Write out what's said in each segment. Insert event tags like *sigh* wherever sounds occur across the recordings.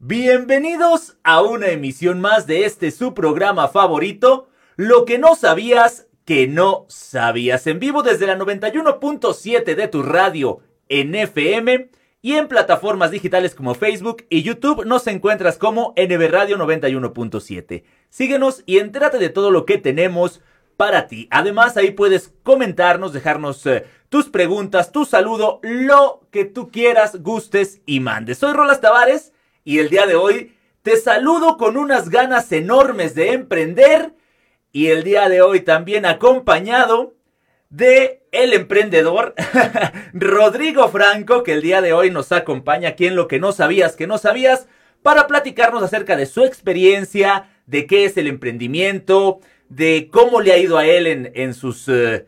Bienvenidos a una emisión más de este su programa favorito, Lo que no sabías que no sabías, en vivo desde la 91.7 de tu radio en FM y en plataformas digitales como Facebook y YouTube nos encuentras como NB Radio 91.7. Síguenos y entérate de todo lo que tenemos para ti. Además, ahí puedes comentarnos, dejarnos eh, tus preguntas, tu saludo, lo que tú quieras, gustes y mandes. Soy Rolas Tavares y el día de hoy te saludo con unas ganas enormes de emprender y el día de hoy también acompañado de el emprendedor *laughs* Rodrigo Franco, que el día de hoy nos acompaña aquí en lo que no sabías que no sabías, para platicarnos acerca de su experiencia, de qué es el emprendimiento, de cómo le ha ido a él en, sus eh,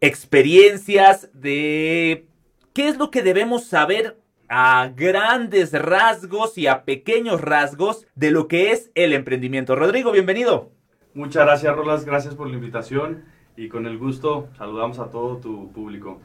experiencias, de qué es lo que debemos saber a grandes rasgos y a pequeños rasgos de lo que es el emprendimiento. Rodrigo, bienvenido. Muchas gracias, Rolas. Gracias por la invitación y con el gusto saludamos a todo tu público.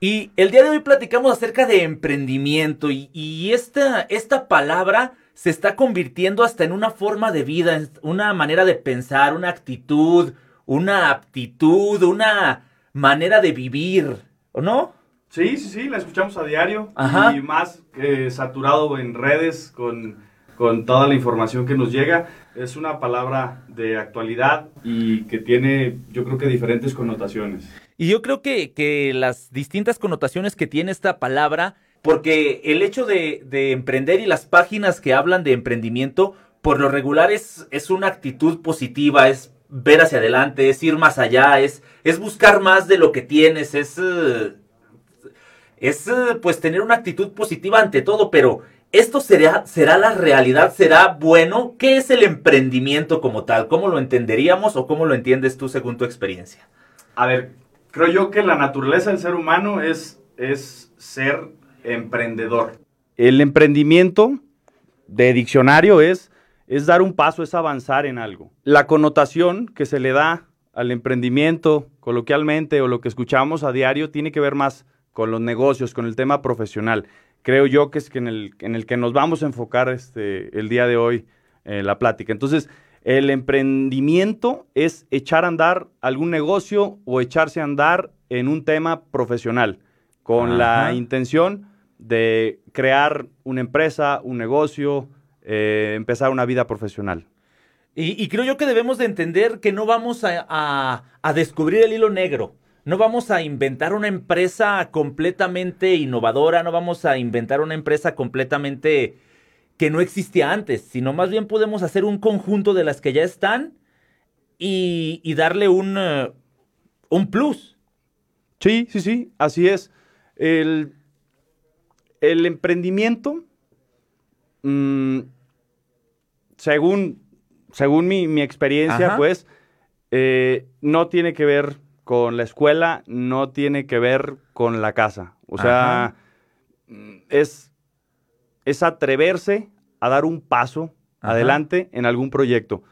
Y el día de hoy platicamos acerca de emprendimiento y, y esta, esta palabra se está convirtiendo hasta en una forma de vida, una manera de pensar, una actitud, una aptitud, una manera de vivir, ¿o no? Sí, sí, sí, la escuchamos a diario y más eh, saturado en redes con, con toda la información que nos llega. Es una palabra de actualidad y que tiene, yo creo que diferentes connotaciones. Y yo creo que, que las distintas connotaciones que tiene esta palabra porque el hecho de, emprender y las páginas que hablan de emprendimiento, por lo regular es, es, una actitud positiva, es ver hacia adelante, es ir más allá, es, es buscar más de lo que tienes, es, eh, es pues tener una actitud positiva ante todo, pero ¿esto será, será la realidad? ¿Será bueno? ¿Qué es el emprendimiento como tal? ¿Cómo lo entenderíamos o cómo lo entiendes tú según tu experiencia? A ver, creo yo que la naturaleza del ser humano es, es ser emprendedor. El emprendimiento de diccionario es, es dar un paso, es avanzar en algo. La connotación que se le da al emprendimiento coloquialmente o lo que escuchamos a diario tiene que ver más con los negocios, con el tema profesional. Creo yo que es que en, el, en el que nos vamos a enfocar este, el día de hoy en eh, la plática. Entonces, el emprendimiento es echar a andar algún negocio o echarse a andar en un tema profesional, con la intención de crear una empresa, un negocio, eh, empezar una vida profesional. Y, creo yo que debemos de entender que no vamos a, descubrir el hilo negro. No vamos a inventar una empresa completamente innovadora, no vamos a inventar una empresa completamente que no existía antes, sino más bien podemos hacer un conjunto de las que ya están y, darle un, eh, un plus. Sí, sí, sí, así es. El, el emprendimiento, mm, según, según mi, experiencia, pues, eh, no tiene que ver con la escuela, no tiene que ver con la casa. O sea, es, es atreverse a dar un paso adelante en algún proyecto.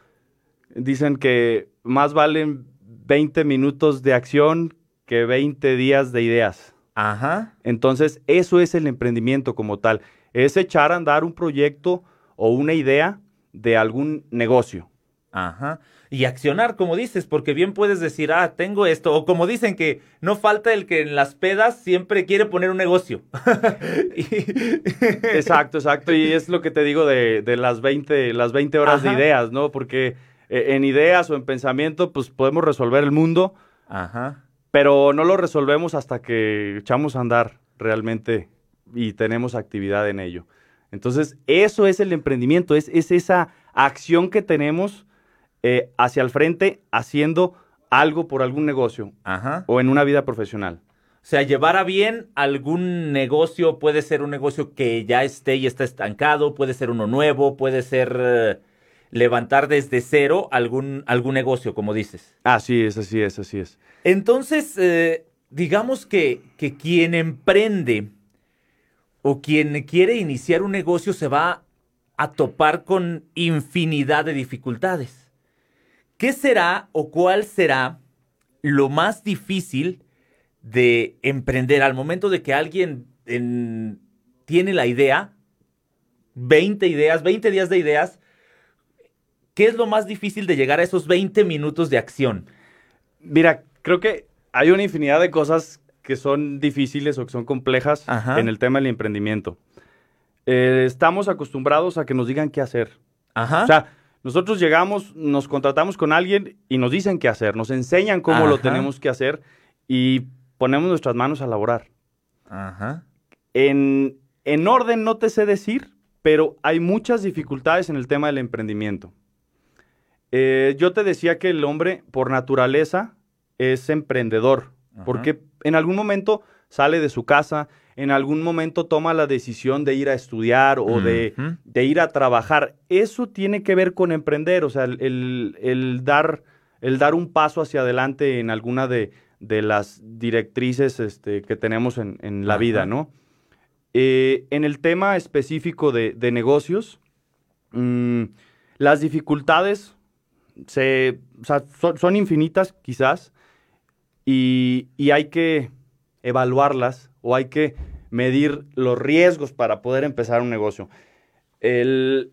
Dicen que más valen 20 minutos de acción que 20 días de ideas. Ajá. Entonces, eso es el emprendimiento como tal. Es echar a andar un proyecto o una idea de algún negocio. Ajá. Y accionar, como dices, porque bien puedes decir, ah, tengo esto. O como dicen que no falta el que en las pedas siempre quiere poner un negocio. *laughs* exacto, exacto. Y es lo que te digo de, las 20, las 20 horas de ideas, ¿no? Porque eh, en ideas o en pensamiento, pues podemos resolver el mundo. Ajá pero no lo resolvemos hasta que echamos a andar realmente y tenemos actividad en ello. Entonces, eso es el emprendimiento, es, esa acción que tenemos eh, hacia el frente haciendo algo por algún negocio o en una vida profesional. O sea, llevar a bien algún negocio, puede ser un negocio que ya esté y está estancado, puede ser uno nuevo, puede ser... Eh, levantar desde cero algún, algún negocio, como dices. Así es, así es, así es. Entonces, eh, digamos que, que quien emprende o quien quiere iniciar un negocio se va a topar con infinidad de dificultades. ¿Qué será o cuál será lo más difícil de emprender al momento de que alguien tiene la idea? 20 ideas, 20 días de ideas. ¿Qué es lo más difícil de llegar a esos 20 minutos de acción? Mira, creo que hay una infinidad de cosas que son difíciles o que son complejas en el tema del emprendimiento. Eh, estamos acostumbrados a que nos digan qué hacer. Ajá. O sea, nosotros llegamos, nos contratamos con alguien y nos dicen qué hacer, nos enseñan cómo lo tenemos que hacer y ponemos nuestras manos a laborar. Ajá. En, en orden no te sé decir, pero hay muchas dificultades en el tema del emprendimiento. Eh, yo te decía que el hombre, por naturaleza, es emprendedor, porque en algún momento sale de su casa, en algún momento toma la decisión de ir a estudiar o de, ir a trabajar. Eso tiene que ver con emprender, o sea, el, dar, el dar un paso hacia adelante en alguna de, las directrices este, que tenemos en, la vida, ¿no? Eh, en el tema específico de, negocios, mm, las dificultades se, son, infinitas quizás y, hay que evaluarlas o hay que medir los riesgos para poder empezar un negocio. El,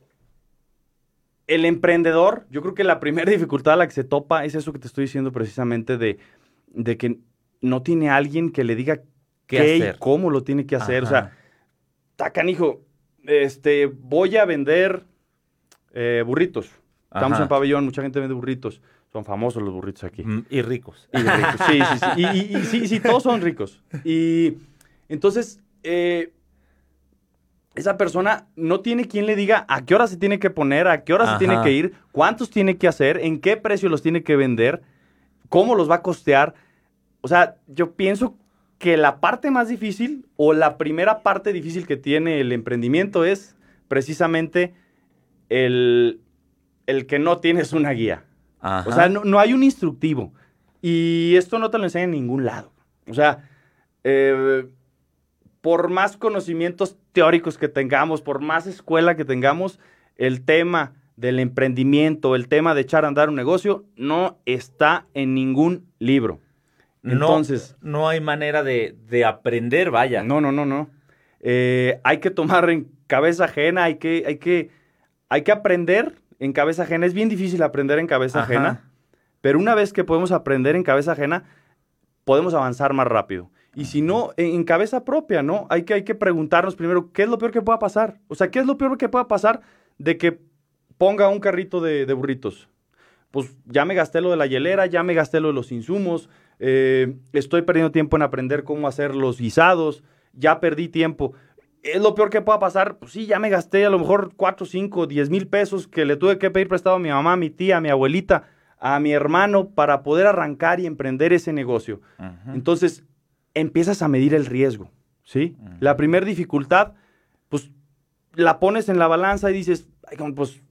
el emprendedor, yo creo que la primera *laughs* dificultad a la que se topa es eso que te estoy diciendo precisamente de, de que no tiene alguien que le diga qué, y cómo lo tiene que hacer. O sea, tacan, hijo, este, voy a vender eh, burritos. Estamos en pabellón, mucha gente vende burritos. Son famosos los burritos aquí. Mm, y ricos. Y ricos, sí, sí, sí. Y, sí, sí, todos son ricos. Y entonces, eh, esa persona no tiene quien le diga a qué hora se tiene que poner, a qué hora se tiene que ir, cuántos tiene que hacer, en qué precio los tiene que vender, cómo los va a costear. O sea, yo pienso que la parte más difícil o la primera parte difícil que tiene el emprendimiento es precisamente el, el que no tienes una guía. O sea, no, hay un instructivo. Y esto no te lo enseña en ningún lado. O sea, eh, por más conocimientos teóricos que tengamos, por más escuela que tengamos, el tema del emprendimiento, el tema de echar a andar un negocio, no está en ningún libro. Entonces. No, hay manera de, aprender, vaya. No, no, no, no. Eh, hay que tomar en cabeza ajena, hay que, hay que, hay que aprender en cabeza ajena. Es bien difícil aprender en cabeza ajena, pero una vez que podemos aprender en cabeza ajena, podemos avanzar más rápido. Y si no, en, cabeza propia, ¿no? Hay que, hay que preguntarnos primero, ¿qué es lo peor que pueda pasar? O sea, ¿qué es lo peor que pueda pasar de que ponga un carrito de, de burritos? Pues ya me gasté lo de la hielera, ya me gasté lo de los insumos, eh, estoy perdiendo tiempo en aprender cómo hacer los guisados, ya perdí tiempo. ¿Es lo peor que pueda pasar? Pues sí, ya me gasté a lo mejor 4, 5, 10 mil pesos que le tuve que pedir prestado a mi mamá, a mi tía, a mi abuelita, a mi hermano para poder arrancar y emprender ese negocio. Entonces, empiezas a medir el riesgo, ¿sí? La primera dificultad, pues la pones en la balanza y dices, pues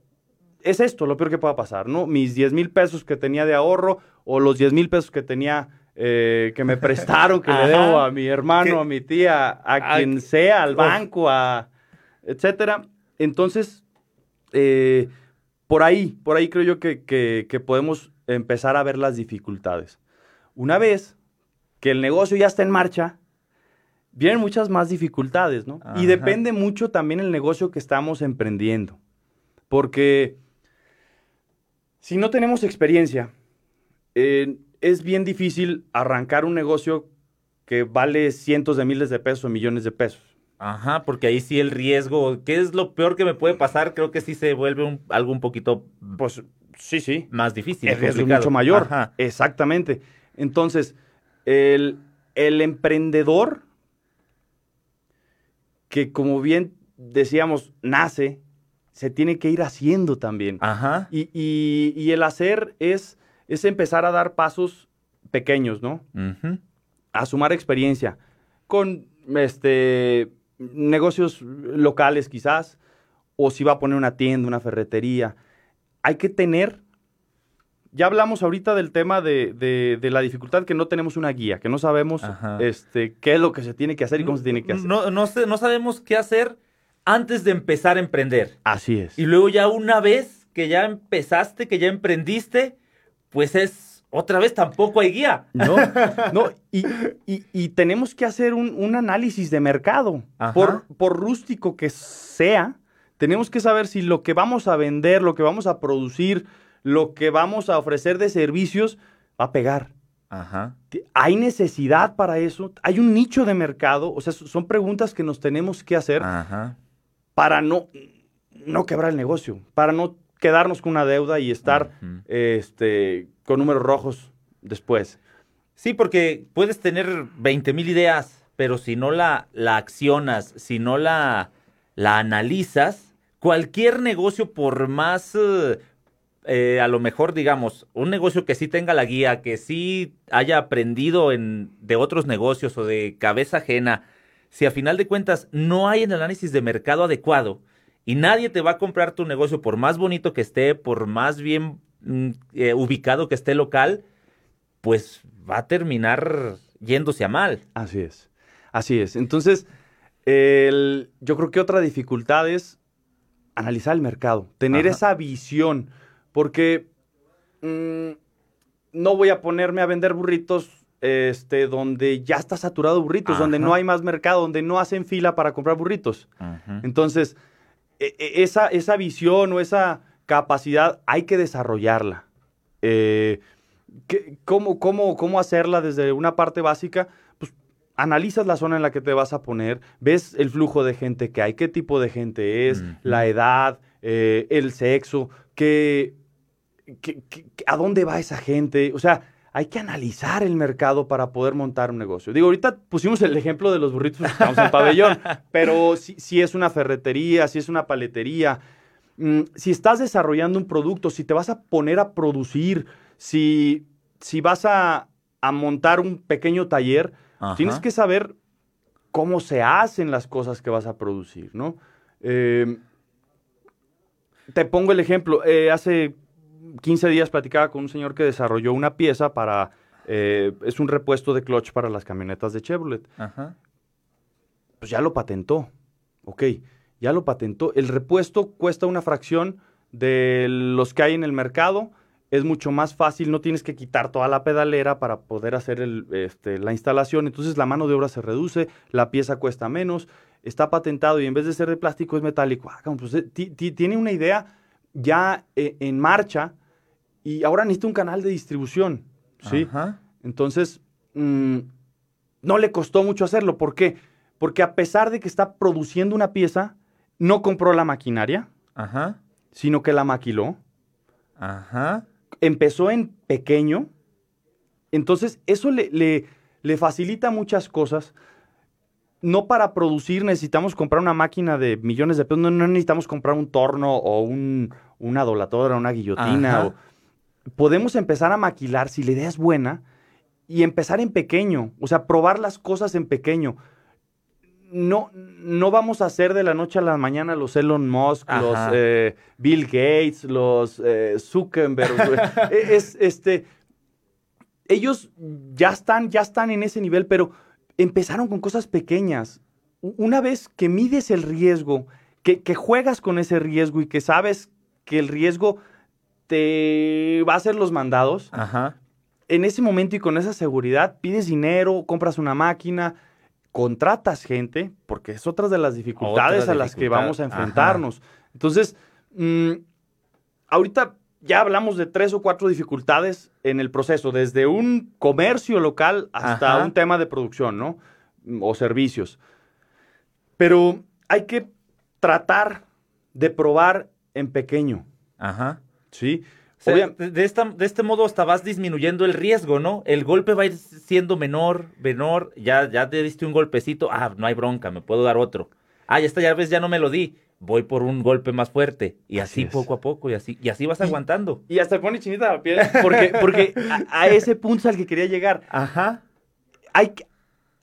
es esto lo peor que pueda pasar, ¿no? Mis 10 mil pesos que tenía de ahorro o los 10 mil pesos que tenía eh, que me prestaron, que le debo a mi hermano, a mi tía, a, quien sea, al banco, a etcétera. Entonces, eh, por ahí, por ahí creo yo que, podemos empezar a ver las dificultades. Una vez que el negocio ya está en marcha, vienen muchas más dificultades, ¿no? Y depende mucho también el negocio que estamos emprendiendo. Porque si no tenemos experiencia, eh, es bien difícil arrancar un negocio que vale cientos de miles de pesos o millones de pesos. Ajá, porque ahí sí el riesgo, ¿qué es lo peor que me puede pasar? Creo que sí se vuelve algo un poquito, pues sí, sí, más difícil. Es mucho mayor. Exactamente. Entonces, el, el emprendedor que como bien decíamos, nace, se tiene que ir haciendo también. Ajá. Y, y el hacer es es empezar a dar pasos pequeños, ¿no? A sumar experiencia con este, negocios locales quizás, o si va a poner una tienda, una ferretería. Hay que tener, ya hablamos ahorita del tema de, la dificultad que no tenemos una guía, que no sabemos este, qué es lo que se tiene que hacer y cómo se tiene que hacer. No, no, no sabemos qué hacer antes de empezar a emprender. Así es. Y luego ya una vez que ya empezaste, que ya emprendiste, pues es otra vez tampoco hay guía. No, *laughs* no, y, tenemos que hacer un, análisis de mercado. Por, por, rústico que sea, Tenemos que saber si lo que vamos a vender, lo que vamos a producir, lo que vamos a ofrecer de servicios va a pegar. Ajá. ¿Hay necesidad para eso? ¿Hay un nicho de mercado? O sea, son preguntas que nos tenemos que hacer para no, no quebrar el negocio, para no quedarnos con una deuda y estar este, con números rojos después. Sí, porque puedes tener 20 mil ideas, pero si no la, la accionas, si no la, la analizas, cualquier negocio, por más eh, eh, a lo mejor, digamos, un negocio que sí tenga la guía, que sí haya aprendido en, de otros negocios o de cabeza ajena, si a final de cuentas no hay el análisis de mercado adecuado y nadie te va a comprar tu negocio por más bonito que esté, por más bien mm, eh, ubicado que esté local, pues va a terminar yéndose a mal. Así es, así es. Entonces, yo creo que otra dificultad es analizar el mercado, tener esa visión porque mm, no voy a ponerme a vender burritos este, donde ya está saturado burritos, donde no hay más mercado, donde no hacen fila para comprar burritos. Entonces, esa, esa visión o esa capacidad hay que desarrollarla. Eh, cómo, cómo, hacerla desde una parte básica? Pues analizas la zona en la que te vas a poner, ves el flujo de gente que hay, qué tipo de gente es, la edad, eh, el sexo, qué a dónde va esa gente? O sea, hay que analizar el mercado para poder montar un negocio. Digo, ahorita pusimos el ejemplo de los burritos que estamos en pabellón, *laughs* pero si, es una ferretería, si es una paletería, mm, si estás desarrollando un producto, si te vas a poner a producir, si, si vas a, montar un pequeño taller, tienes que saber cómo se hacen las cosas que vas a producir, ¿no? Eh, te pongo el ejemplo, eh, hace 15 días platicaba con un señor que desarrolló una pieza para, eh, es un repuesto de clutch para las camionetas de Chevrolet. Ajá. Pues ya lo patentó, ok, ya lo patentó. El repuesto cuesta una fracción de los que hay en el mercado, es mucho más fácil, no tienes que quitar toda la pedalera para poder hacer este, la instalación, entonces la mano de obra se reduce, la pieza cuesta menos, está patentado y en vez de ser de plástico es metálico. Ah, pues, eh, tiene una idea ya eh, en marcha y ahora necesita un canal de distribución, ¿sí? Entonces, mm, no le costó mucho hacerlo. ¿Por qué? Porque a pesar de que está produciendo una pieza, no compró la maquinaria, sino que la maquiló. Empezó en pequeño. Entonces, eso le, le facilita muchas cosas no para producir necesitamos comprar una máquina de millones de pesos, no, necesitamos comprar un torno o un, una doladora, una guillotina. Podemos empezar a maquilar si la idea es buena y empezar en pequeño, o sea, probar las cosas en pequeño. No, no vamos a hacer de la noche a la mañana los Elon Musk, los eh, Bill Gates, los eh, Zuckerberg. *laughs* E, es, este, ellos ya están, ya están en ese nivel, pero empezaron con cosas pequeñas. Una vez que mides el riesgo, que, juegas con ese riesgo y que sabes que el riesgo te va a hacer los mandados, en ese momento y con esa seguridad pides dinero, compras una máquina, contratas gente, porque es otra de las dificultades a las que vamos a enfrentarnos. Entonces, mm, ahorita ya hablamos de tres o cuatro dificultades en el proceso, desde un comercio local hasta un tema de producción, ¿no? O servicios. Pero hay que tratar de probar en pequeño. Ajá. ¿Sí? de, de este modo hasta vas disminuyendo el riesgo, ¿no? El golpe va a ir siendo menor, menor, ya, ya te diste un golpecito, ah, no hay bronca, me puedo dar otro. Ah, ya está, ya ves, ya no me lo di voy por un golpe más fuerte. Y así, poco a poco, y así, y así vas aguantando. Y hasta pone chinita la piel. *laughs* Porque, porque a, ese punto al que quería llegar. Ajá. Hay,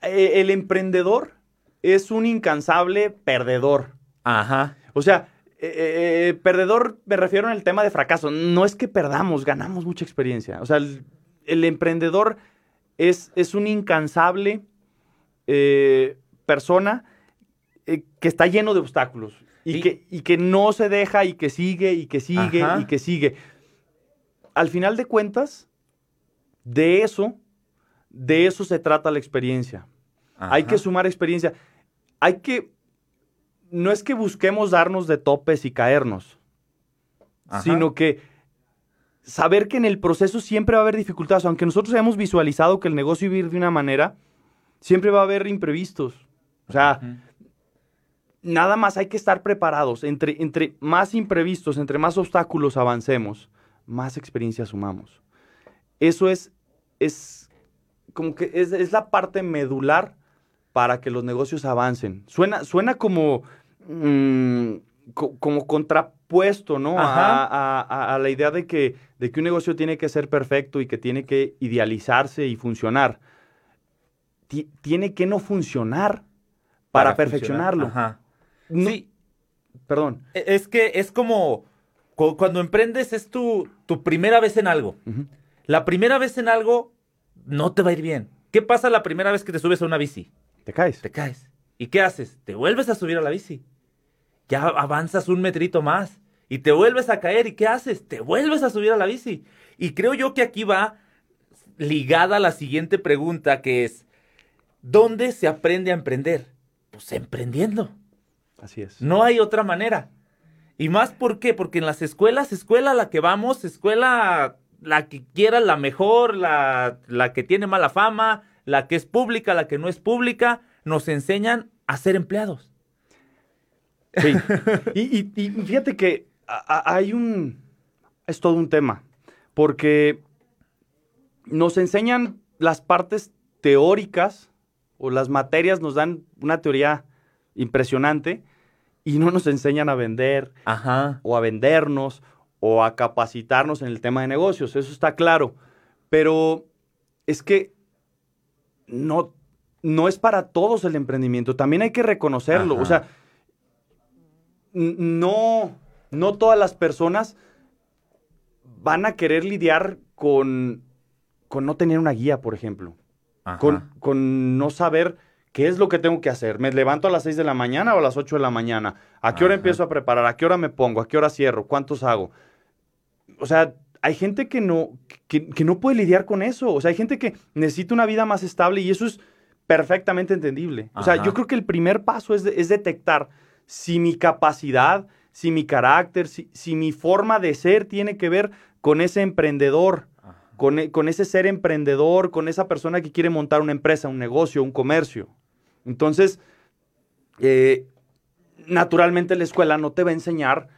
eh, el emprendedor es un incansable perdedor. Ajá. O sea, eh, eh, perdedor me refiero en el tema de fracaso. No es que perdamos, ganamos mucha experiencia. O sea, el, emprendedor es, es un incansable persona que está lleno de obstáculos. Y, que, y que no se deja y que sigue y que sigue y que sigue. Al final de cuentas, de eso, de eso se trata la experiencia. Hay que sumar experiencia. Hay que no es que busquemos darnos de topes y caernos, sino que saber que en el proceso siempre va a haber dificultades, aunque nosotros hayamos visualizado que el negocio iba a ir de una manera, siempre va a haber imprevistos. O sea, nada más hay que estar preparados. Entre, entre más imprevistos, entre más obstáculos avancemos, más experiencia sumamos. Eso es, es como que es, la parte medular para que los negocios avancen. Suena, suena como, mm, como contrapuesto, ¿no? A, a, la idea de que, de que un negocio tiene que ser perfecto y que tiene que idealizarse y funcionar. tiene que no funcionar para, perfeccionarlo. sí. Perdón. E, es que es como cuando emprendes es tu, tu primera vez en algo. La primera vez en algo no te va a ir bien. ¿Qué pasa la primera vez que te subes a una bici? Te caes. Te caes. ¿Y qué haces? Te vuelves a subir a la bici. Ya avanzas un metrito más y te vuelves a caer. ¿Y qué haces? Te vuelves a subir a la bici. Y creo yo que aquí va ligada la siguiente pregunta que es, ¿dónde se aprende a emprender? Pues emprendiendo. Así es. No hay otra manera. Y más por qué? Porque en las escuelas, escuela a la que vamos, escuela la que quiera, la mejor, la, la que tiene mala fama, la que es pública, la que no es pública, nos enseñan a ser empleados. Sí. *laughs* y, fíjate que hay un... Es todo un tema. Porque nos enseñan las partes teóricas o las materias nos dan una teoría impresionante y no nos enseñan a vender o a vendernos o a capacitarnos en el tema de negocios, eso está claro. Pero es que no, no es para todos el emprendimiento, también hay que reconocerlo. O sea, no, no todas las personas van a querer lidiar con, con no tener una guía, por ejemplo. Con, con no saber ¿Qué es lo que tengo que hacer? ¿Me levanto a las 6 de la mañana o a las 8 de la mañana? ¿A qué hora empiezo a preparar? ¿A qué hora me pongo? ¿A qué hora cierro? ¿Cuántos hago? O sea, hay gente que no, que, no puede lidiar con eso. O sea, hay gente que necesita una vida más estable y eso es perfectamente entendible. O sea, yo creo que el primer paso es, es detectar si mi capacidad, si mi carácter, si, si, mi forma de ser tiene que ver con ese emprendedor, con, e, con, ese ser emprendedor, con esa persona que quiere montar una empresa, un negocio, un comercio. Entonces, eh, naturalmente la escuela no te va a enseñar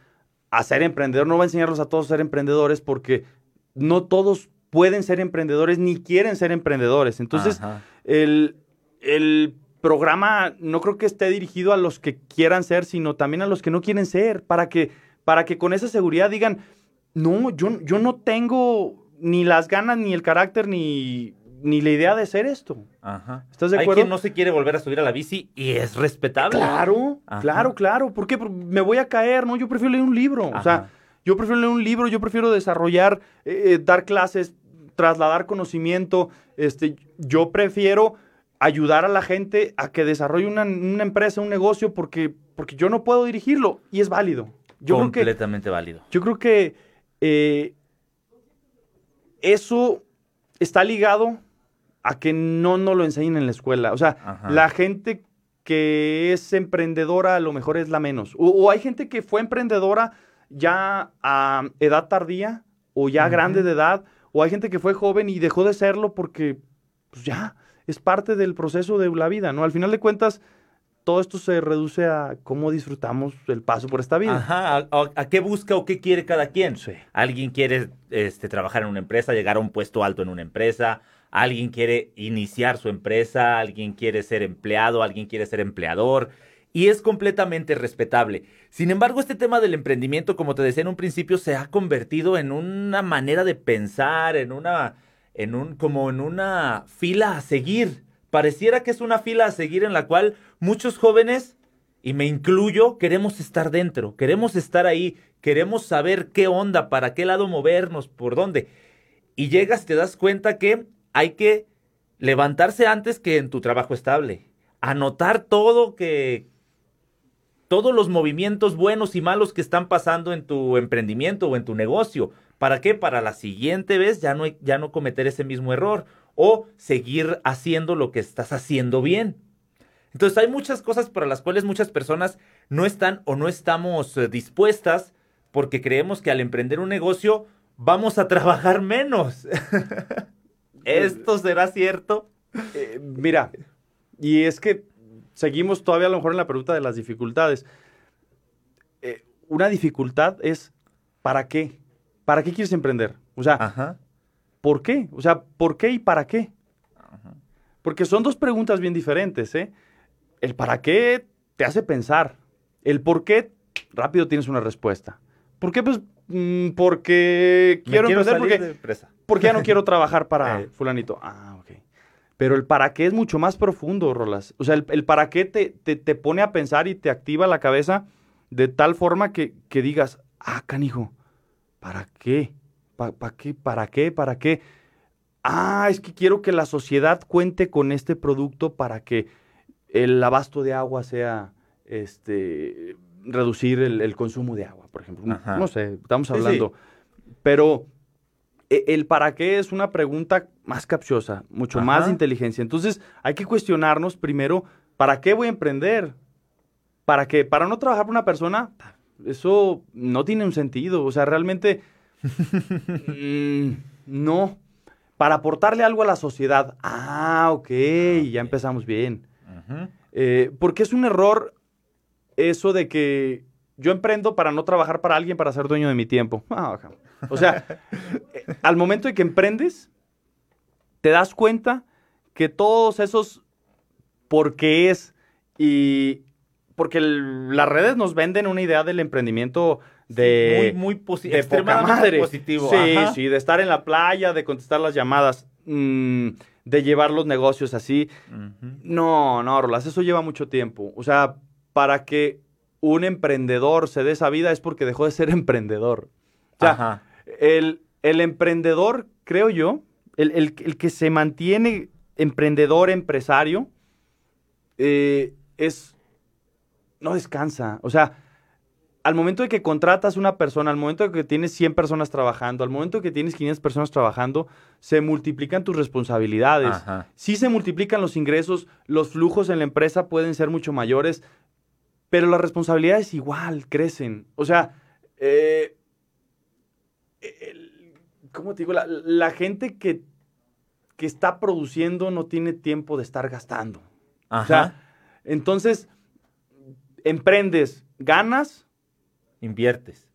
a ser emprendedor, no va a enseñarlos a todos a ser emprendedores porque no todos pueden ser emprendedores ni quieren ser emprendedores. Entonces, el, programa no creo que esté dirigido a los que quieran ser, sino también a los que no quieren ser, para que, para que con esa seguridad digan, no, yo, yo no tengo ni las ganas, ni el carácter, ni, ni la idea de ser esto. Ajá. ¿Estás de acuerdo? Hay quien no se quiere volver a subir a la bici y es respetable. Claro, claro, claro. ¿Por qué? me voy a caer, ¿no? Yo prefiero leer un libro. O sea, yo prefiero leer un libro, yo prefiero desarrollar, eh, eh, dar clases, trasladar conocimiento. Este, yo prefiero ayudar a la gente a que desarrolle una, empresa, un negocio, porque, porque yo no puedo dirigirlo y es válido. Yo Completamente válido. Yo creo que eh, eso está ligado a que no nos lo enseñen en la escuela. O sea, la gente que es emprendedora a lo mejor es la menos. O, hay gente que fue emprendedora ya a edad tardía o ya grande de edad, o hay gente que fue joven y dejó de serlo porque pues ya es parte del proceso de la vida, ¿no? Al final de cuentas, todo esto se reduce a cómo disfrutamos el paso por esta vida. Ajá, a, qué busca o qué quiere cada quien. Sí. Alguien quiere este, trabajar en una empresa, llegar a un puesto alto en una empresa, alguien quiere iniciar su empresa, alguien quiere ser empleado, alguien quiere ser empleador, y es completamente respetable. Sin embargo, este tema del emprendimiento, como te decía en un principio, se ha convertido en una manera de pensar, en una, en un, como en una fila a seguir. Pareciera que es una fila a seguir en la cual muchos jóvenes, y me incluyo, queremos estar dentro, queremos estar ahí, queremos saber qué onda, para qué lado movernos, por dónde. Y llegas, te das cuenta que hay que levantarse antes que en tu trabajo estable. Anotar todo que todos los movimientos buenos y malos que están pasando en tu emprendimiento o en tu negocio. ¿Para qué? Para la siguiente vez ya no, ya no cometer ese mismo error o seguir haciendo lo que estás haciendo bien. Entonces hay muchas cosas para las cuales muchas personas no están o no estamos eh, dispuestas porque creemos que al emprender un negocio vamos a *laughs* trabajar menos. *laughs* ¿Esto será cierto? Eh, mira, y es que seguimos todavía a lo mejor en la pregunta de las dificultades. Eh, una dificultad es, ¿para qué? ¿Para qué quieres emprender? O sea, ¿por qué? O sea, ¿por qué y para qué? Porque son dos preguntas bien diferentes, ¿eh? El para qué te hace pensar. El por qué, rápido tienes una respuesta. ¿Por qué? Pues porque quiero, emprender porque, porque ya no quiero trabajar para *laughs* eh. fulanito. Ah, ok. Pero el para qué es mucho más profundo, Rolas. O sea, el, para qué te, te, pone a pensar y te activa la cabeza de tal forma que, que digas, ah, canijo, ¿para qué? ¿Para qué? ¿Para qué? ¿Para qué? Ah, es que quiero que la sociedad cuente con este producto para que el abasto de agua sea, este, reducir el, consumo de agua, por ejemplo. No sé, estamos hablando. Pero e, el para qué es una pregunta más capciosa, mucho más inteligencia. Entonces, hay que cuestionarnos primero, ¿para qué voy a emprender? ¿Para qué? Para no trabajar para una persona, eso no tiene un sentido. O sea, realmente, *laughs* mm, no. Para aportarle algo a la sociedad. Ah, ok, ya empezamos bien. Eh, porque es un error eso de que yo emprendo para no trabajar para alguien para ser dueño de mi tiempo. Ah, o sea, *laughs* eh, al momento de que emprendes, te das cuenta que todos esos porque es y porque las redes nos venden una idea del emprendimiento de muy muy positivo. Sí, sí, de estar en la playa, de contestar las llamadas, mm, de llevar los negocios así. No, no, Rolas, eso lleva mucho tiempo. O sea, para que un emprendedor se dé esa vida es porque dejó de ser *laughs* emprendedor. O sea, el, emprendedor, creo yo, el, que se mantiene emprendedor, empresario, eh, es. no descansa. O sea, al momento de que contratas una persona, al momento de que tienes 100 personas trabajando, al momento de que tienes 500 personas trabajando, se multiplican tus responsabilidades. Sí se multiplican los ingresos, los flujos en la empresa pueden ser mucho mayores, pero las responsabilidades igual crecen. O sea, eh, ¿cómo te digo? La, gente que, que, está produciendo no tiene tiempo de estar gastando. O sea, entonces, emprendes, ganas. Inviertes.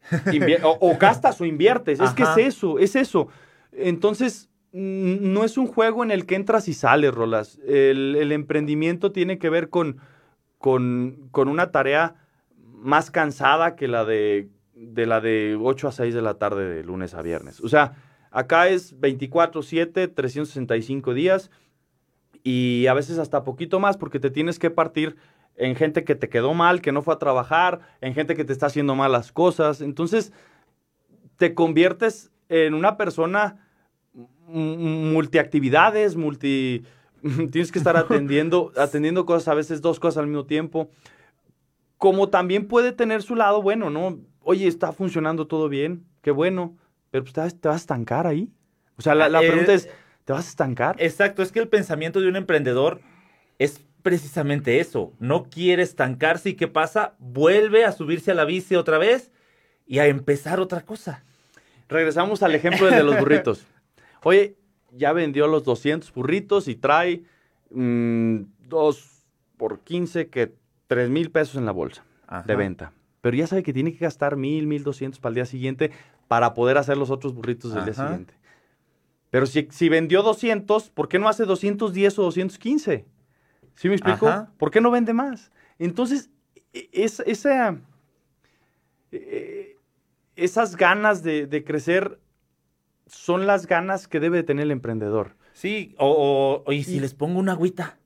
o, gastas o inviertes. Es que es eso, es eso. Entonces, no es un juego en el que entras y sales, Rolas. el emprendimiento tiene que ver con con, una tarea más cansada que la de, de, la de 8 a 6 de la tarde de lunes a viernes. O sea, acá es 24/7, 365 días y a veces hasta poquito más porque te tienes que partir en gente que te quedó mal, que no fue a trabajar, en gente que te está haciendo malas cosas. Entonces, te conviertes en una persona multiactividades, multi *laughs* tienes que estar atendiendo, *laughs* atendiendo cosas, a veces dos cosas al mismo tiempo. Como también puede tener su lado bueno, ¿no? Oye, está funcionando todo bien, qué bueno, pero pues, te, vas, a estancar ahí. O sea, la, eh, pregunta es, ¿te vas a estancar? Exacto, es que el pensamiento de un emprendedor es precisamente eso. No quiere estancarse y ¿qué pasa? Vuelve a subirse a la bici otra vez y a empezar otra cosa. Regresamos al ejemplo de los burritos. *laughs* Oye, ya vendió los 200 burritos y trae mm, dos por 15 que 3 mil pesos en la bolsa de venta. Pero ya sabe que tiene que gastar mil, mil doscientos para el día siguiente para poder hacer los otros burritos del día siguiente. Pero si, si, vendió 200, ¿por qué no hace 210 o 215? ¿Sí me explico? ¿Por qué no vende más? Entonces, e, es, esa, e, esas ganas de, de crecer son las ganas que debe tener el emprendedor. Sí, o, y si les pongo una agüita.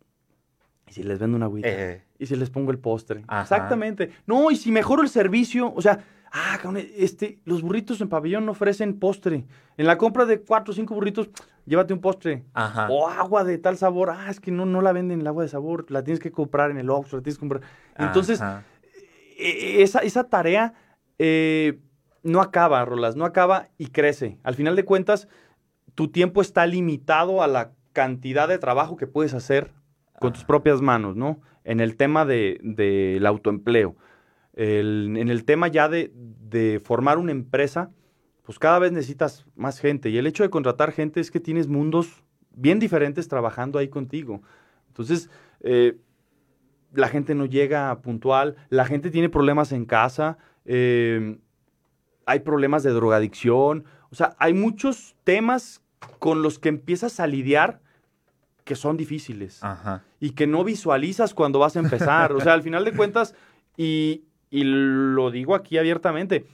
Y si les vendo una agüita. Eh. Y si les pongo el postre. Exactamente. No, y si mejoro el servicio, o sea, ah, este, los burritos en pabellón no ofrecen postre. En la compra de cuatro o cinco burritos, llévate un postre. Ajá. O agua de tal sabor. Ah, es que no, no la venden el agua de sabor. La tienes que comprar en el Oxxo, la tienes que comprar. Entonces, e, e, esa, esa tarea eh, no acaba, Rolas, no acaba y crece. Al final de cuentas, tu tiempo está limitado a la cantidad de trabajo que puedes hacer con tus propias manos, ¿no? En el tema del de, autoempleo, en el tema ya de, de formar una empresa, pues cada vez necesitas más gente. Y el hecho de contratar gente es que tienes mundos bien diferentes trabajando ahí contigo. Entonces, eh, la gente no llega puntual, la gente tiene problemas en casa, eh, hay problemas de drogadicción, o sea, hay muchos temas con los que empiezas a lidiar que son difíciles y que no visualizas cuando vas a empezar. O sea, al final de cuentas, y, lo digo aquí abiertamente,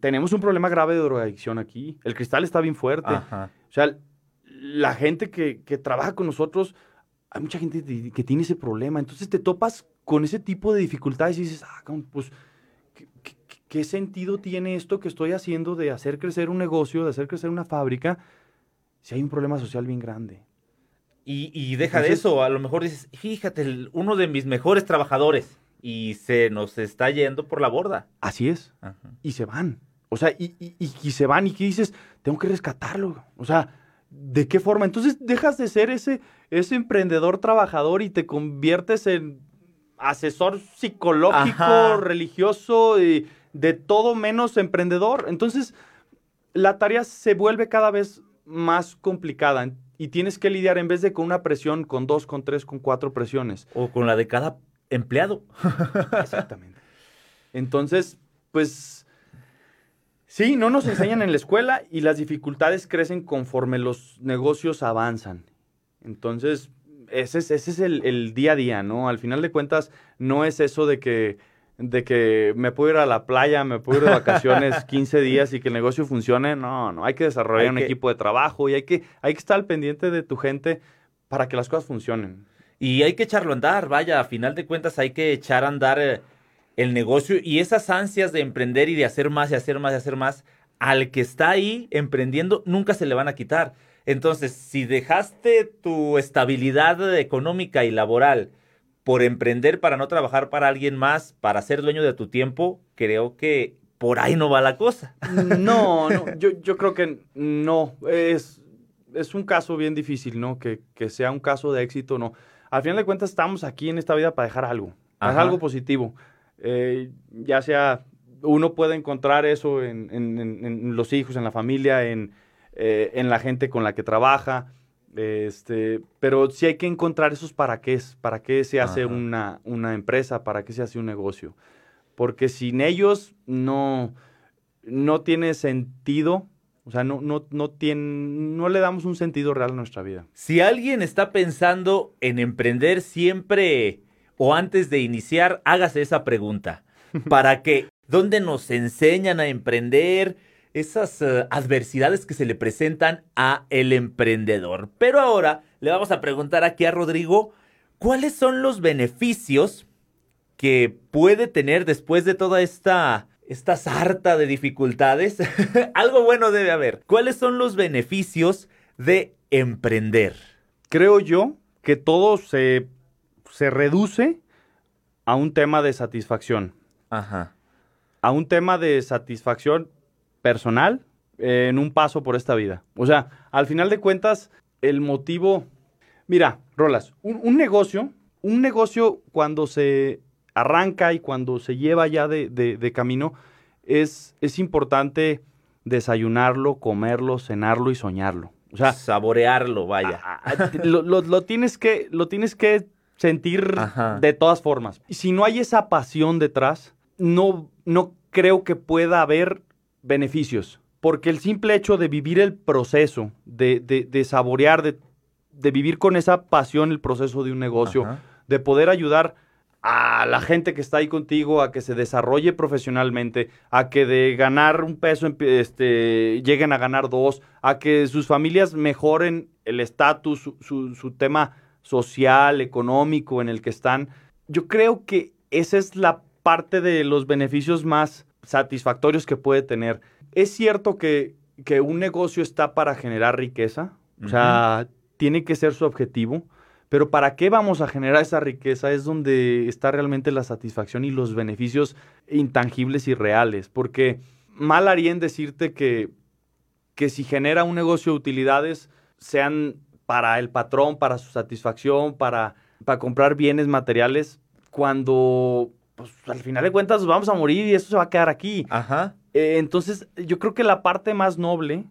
tenemos un problema grave de drogadicción aquí. El cristal está bien fuerte. O sea, la gente que, trabaja con nosotros, hay mucha gente que tiene ese problema. Entonces te topas con ese tipo de dificultades y dices, ah, pues, ¿qué, sentido tiene esto que estoy haciendo de hacer crecer un negocio, de hacer crecer una fábrica, si hay un problema social bien grande? Y, deja de eso, a lo mejor dices, fíjate, uno de mis mejores trabajadores y se nos está yendo por la borda. Así es. Y se van. O sea, y, y, se van y que dices, tengo que rescatarlo. O sea, ¿de qué forma? Entonces dejas de ser ese, ese emprendedor trabajador y te conviertes en asesor psicológico, religioso, y de todo menos emprendedor. Entonces, la tarea se vuelve cada vez más complicada y tienes que lidiar en vez de con una presión, con dos, con tres, con cuatro presiones. O con la de cada empleado. *laughs* Exactamente. Entonces, pues sí, no nos enseñan en la escuela y las dificultades crecen conforme los negocios avanzan. Entonces, ese es, ese es el, día a día, ¿no? Al final de cuentas, no es eso de que, de que me puedo ir a la playa, me puedo ir de vacaciones *laughs* 15 días y que el negocio funcione. No, no, hay que desarrollar un equipo de trabajo y hay que, hay que estar al pendiente de tu gente para que las cosas funcionen. Y hay que echarlo a andar, vaya, a final de cuentas hay que echar a andar eh, el negocio y esas ansias de emprender y de hacer más y hacer más y hacer más, al que está ahí emprendiendo nunca se le van a quitar. Entonces, si dejaste tu estabilidad económica y laboral por emprender para no trabajar para alguien más, para ser dueño de tu tiempo, creo que por ahí no va la cosa. *laughs* No, no, yo, yo creo que no. Es, es un caso bien difícil, ¿no? Que, sea un caso de éxito, no. Al final de cuentas, estamos aquí en esta vida para dejar algo, algo positivo. Eh, ya sea, uno puede encontrar eso en, en los hijos, en la familia, en eh, en la gente con la que trabaja. Este, pero sí hay que encontrar esos para qué es, para qué se hace una, una, empresa, para qué se hace un negocio. Porque sin ellos no, no tiene sentido, o sea, no, no, no, tiene, no le damos un sentido real a nuestra vida. Si alguien está pensando en emprender siempre o antes de iniciar, hágase esa pregunta. *laughs* ¿Para qué? ¿Dónde nos enseñan a emprender? Esas eh, adversidades que se le presentan a el emprendedor. Pero ahora le vamos a preguntar aquí a Rodrigo, ¿cuáles son los beneficios que puede tener después de toda esta esta sarta de dificultades? *laughs* Algo bueno debe haber. ¿Cuáles son los beneficios de emprender? Creo yo que todo se, se reduce a un tema de satisfacción. Ajá. A un tema de satisfacción personal en un paso por esta vida. O sea, al final de cuentas, el motivo... Mira, Rolas, un, negocio, un negocio cuando se arranca y cuando se lleva ya de, camino, es, es importante desayunarlo, comerlo, cenarlo y soñarlo. O sea, saborearlo, vaya. lo, tienes que, lo tienes que sentir de todas formas. Y si no hay esa pasión detrás, no, no creo que pueda haber beneficios, porque el simple hecho de vivir el proceso, de, de, saborear, de, de, vivir con esa pasión el proceso de un negocio, de poder ayudar a la gente que está ahí contigo a que se desarrolle profesionalmente, a que de ganar un peso este, lleguen a ganar dos, a que sus familias mejoren el estatus, su, su tema social, económico en el que están. Yo creo que esa es la parte de los beneficios más satisfactorios que puede tener. Es cierto que, un negocio está para generar riqueza, o sea, tiene que ser su objetivo, pero ¿para qué vamos a generar esa riqueza? Es donde está realmente la satisfacción y los beneficios intangibles y reales, porque mal haría en decirte que, que si genera un negocio de utilidades, sean para el patrón, para su satisfacción, para, para comprar bienes materiales cuando, pues, al final de cuentas vamos a morir y eso se va a quedar aquí. Ajá. Eh, entonces, yo creo que la parte más noble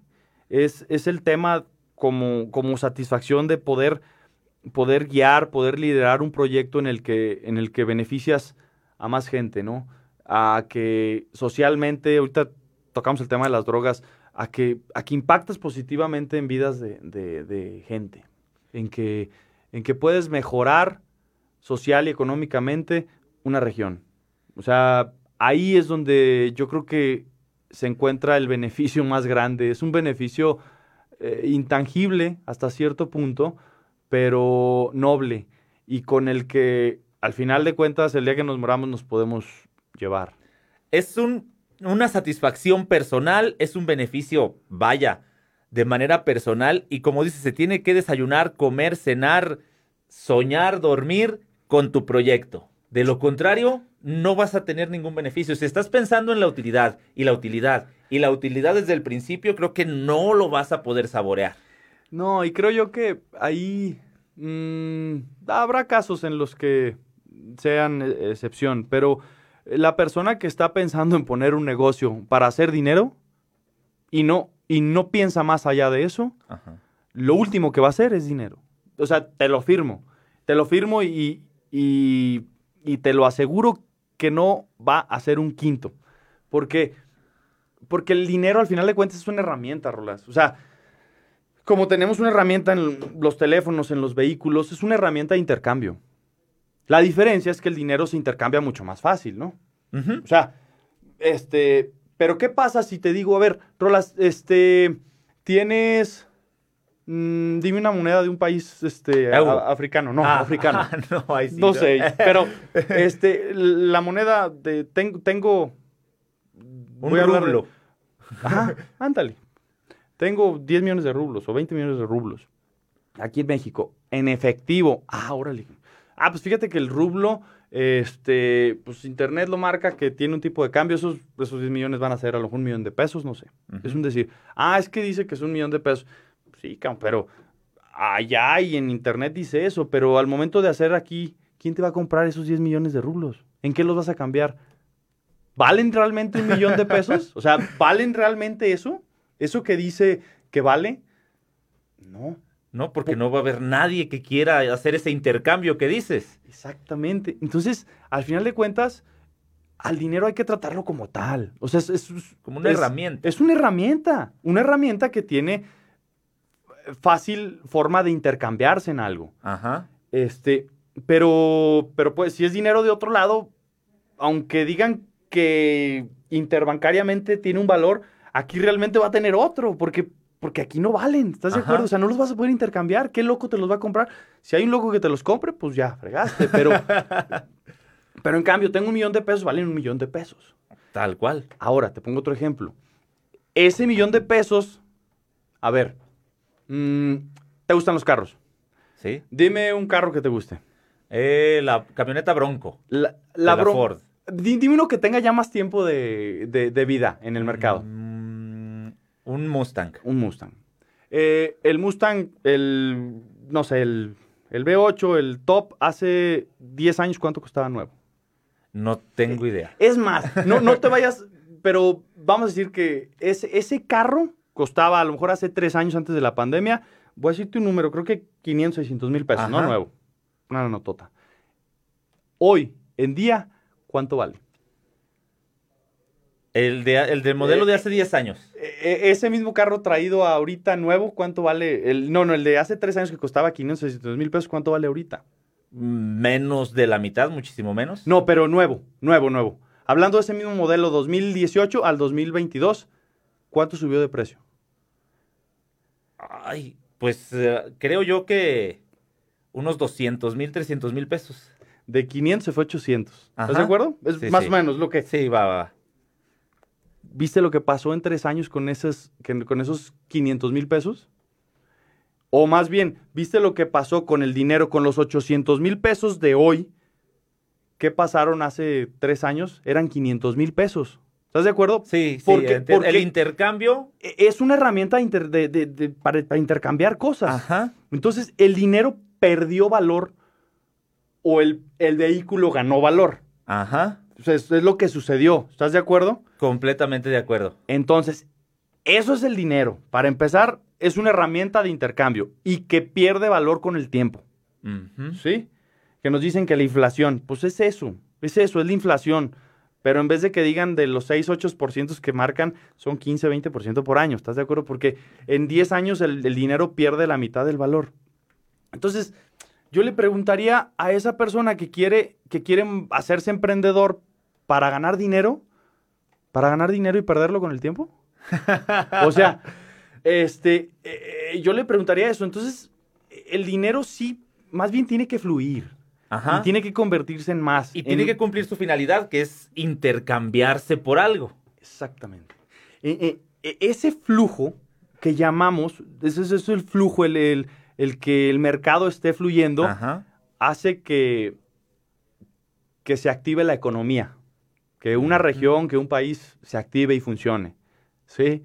es, es el tema como, como satisfacción de poder, poder guiar, poder liderar un proyecto en el que, en el que beneficias a más gente, ¿no? A que socialmente, ahorita tocamos el tema de las drogas, a que, a que impactas positivamente en vidas de, de gente, en que, en que puedes mejorar social y económicamente una región. O sea, ahí es donde yo creo que se encuentra el beneficio más grande. Es un beneficio eh, intangible hasta cierto punto, pero noble y con el que al final de cuentas el día que nos moramos nos podemos llevar. Es un, una satisfacción personal, es un beneficio, vaya, de manera personal y como dices, se tiene que desayunar, comer, cenar, soñar, dormir con tu proyecto. De lo contrario, no vas a tener ningún beneficio. Si estás pensando en la utilidad y la utilidad y la utilidad desde el principio, creo que no lo vas a poder saborear. No, y creo yo que ahí mm, habrá casos en los que sean e, excepción, pero la persona que está pensando en poner un negocio para hacer dinero y no, y no piensa más allá de eso, lo último que va a hacer es dinero. O sea, te lo firmo. Te lo firmo y, y, te lo aseguro que no va a ser un quinto. Porque, porque el dinero al final de cuentas es una herramienta, Rolas. O sea, como tenemos una herramienta en los teléfonos, en los vehículos, es una herramienta de intercambio. La diferencia es que el dinero se intercambia mucho más fácil, ¿no? O sea, este, pero ¿qué pasa si te digo, a ver, Rolas, este, tienes Mm, dime una moneda de un país este, africano. No, ah, africano. *laughs* no, ahí sí, no, sé, pero *laughs* este, la moneda de. Tengo. un rublo. Ajá, ándale. Tengo 10 millones de rublos o 20 millones de rublos. Aquí en México, en efectivo. Ah, órale. Ah, pues fíjate que el rublo, este, pues Internet lo marca que tiene un tipo de cambio. Esos, esos 10 millones van a ser a lo mejor un millón de pesos, no sé. Es un decir. Ah, es que dice que es un millón de pesos. Sí, pero allá y en internet dice eso, pero al momento de hacer aquí, ¿quién te va a comprar esos 10 millones de rublos? ¿En qué los vas a cambiar? ¿Valen realmente un millón de pesos? O sea, ¿valen realmente eso? ¿Eso que dice que vale? No. No, porque no va a haber nadie que quiera hacer ese intercambio que dices. Exactamente. Entonces, al final de cuentas, al dinero hay que tratarlo como tal. O sea, es, como una herramienta. Es una herramienta. Una herramienta que tiene fácil forma de intercambiarse en algo. Ajá. Este, pero, pero pues si es dinero de otro lado, aunque digan que interbancariamente tiene un valor, aquí realmente va a tener otro, porque, porque aquí no valen, ¿estás de acuerdo? O sea, no los vas a poder intercambiar, ¿qué loco te los va a comprar? Si hay un loco que te los compre, pues ya, fregaste, pero, *laughs* pero en cambio, tengo un millón de pesos, valen un millón de pesos. Tal cual. Ahora, te pongo otro ejemplo. Ese millón de pesos, a ver, Mm, ¿Te gustan los carros? Sí. Dime un carro que te guste. Eh, la camioneta Bronco. La, Ford. Dime uno que tenga ya más tiempo de, vida en el mercado. Mm, un Mustang. Un Mustang. Eh, el Mustang, el, no sé, el, el V8, el top, hace 10 años, ¿cuánto costaba nuevo? No tengo idea. Es más, no, no te vayas, pero vamos a decir que ese, ese carro costaba a lo mejor hace tres años antes de la pandemia, voy a decirte un número, creo que 500, 600 mil pesos, ¿no? Nuevo. Una notota. Hoy, en día, ¿cuánto vale? El, de, el del modelo de eh, hace 10 años. Eh, eh, ese mismo carro traído ahorita nuevo, ¿cuánto vale? El, no, no, el de hace tres años que costaba 500, 600 mil pesos, ¿cuánto vale ahorita? Menos de la mitad, muchísimo menos. No, pero nuevo, nuevo, nuevo. Hablando de ese mismo modelo 2018 al 2022, ¿cuánto subió de precio? Ay, pues eh, creo yo que unos 200 mil, 300 mil pesos. De 500 se fue 800. ¿Estás de acuerdo? Es más o menos lo que... Sí, va, va. ¿Viste lo que pasó en tres años con, esos, con esos 500 mil pesos? O más bien, ¿viste lo que pasó con el dinero, con los 800 mil pesos de hoy? ¿Qué pasaron hace tres años? Eran 500 mil pesos. ¿Estás de acuerdo? Sí, porque, sí. el intercambio e, es una herramienta para, intercambiar cosas. Ajá. Entonces, el dinero perdió valor o el, el vehículo ganó valor. Ajá. es lo que sucedió. ¿Estás de acuerdo? Completamente de acuerdo. Entonces, eso es el dinero. Para empezar, es una herramienta de intercambio y que pierde valor con el tiempo. ¿Sí? Que nos dicen que la inflación, pues es eso, es eso, es la inflación. Pero en vez de que digan de los 6, 8% que marcan, son 15, 20% por año. ¿Estás de acuerdo? Porque en 10 años el, el dinero pierde la mitad del valor. Entonces, yo le preguntaría a esa persona que quiere, que quiere hacerse emprendedor para ganar dinero, para ganar dinero y perderlo con el tiempo. *laughs* o sea, este, eh, yo le preguntaría eso. Entonces, el dinero sí, más bien tiene que fluir. Y tiene que convertirse en más. Y tiene que cumplir su finalidad, que es intercambiarse por algo. Exactamente. Eh, eh, ese flujo que llamamos, ese, es el flujo, el, el, que el mercado esté fluyendo, hace que, que se active la economía. Que una región, que un país se active y funcione. ¿sí?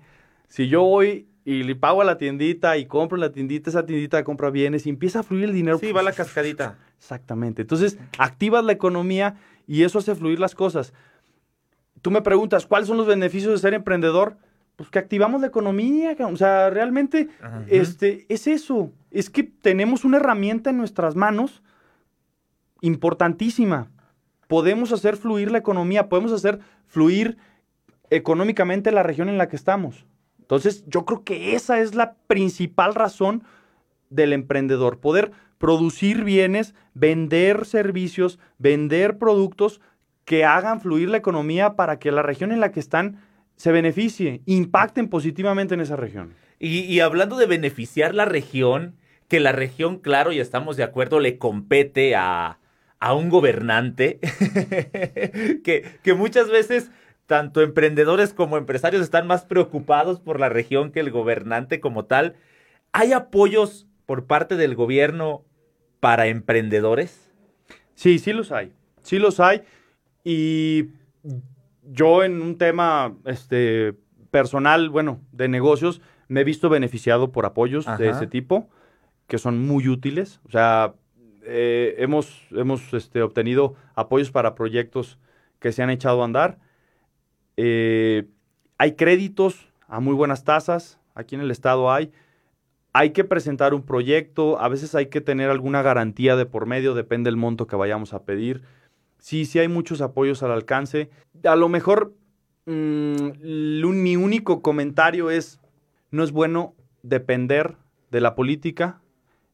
Si yo voy y le pago a la tiendita y compro la tiendita, esa tiendita compra bienes y empieza a fluir el dinero. Sí, va la cascadita. Exactamente. Entonces, activas la economía y eso hace fluir las cosas. Tú me preguntas, ¿cuáles son los beneficios de ser emprendedor? Pues que activamos la economía, o sea, realmente este, es eso. Es que tenemos una herramienta en nuestras manos importantísima. Podemos hacer fluir la economía, podemos hacer fluir económicamente la región en la que estamos. Entonces, yo creo que esa es la principal razón del emprendedor, poder producir bienes, vender servicios, vender productos que hagan fluir la economía para que la región en la que están se beneficie, impacten positivamente en esa región. Y, hablando de beneficiar la región, que la región, claro, y estamos de acuerdo, le compete a, a un gobernante, *laughs* que, que muchas veces tanto emprendedores como empresarios están más preocupados por la región que el gobernante como tal. ¿Hay apoyos por parte del gobierno para emprendedores? Sí, sí los hay. Sí los hay. Y yo en un tema este, personal, bueno, de negocios, me he visto beneficiado por apoyos de ese tipo, que son muy útiles. O sea, eh, hemos, hemos este, obtenido apoyos para proyectos que se han echado a andar eh, hay créditos a muy buenas tasas, aquí en el estado hay. Hay que presentar un proyecto, a veces hay que tener alguna garantía de por medio, depende del monto que vayamos a pedir. Sí, sí hay muchos apoyos al alcance. A lo mejor mm, mi único comentario es, no es bueno depender de la política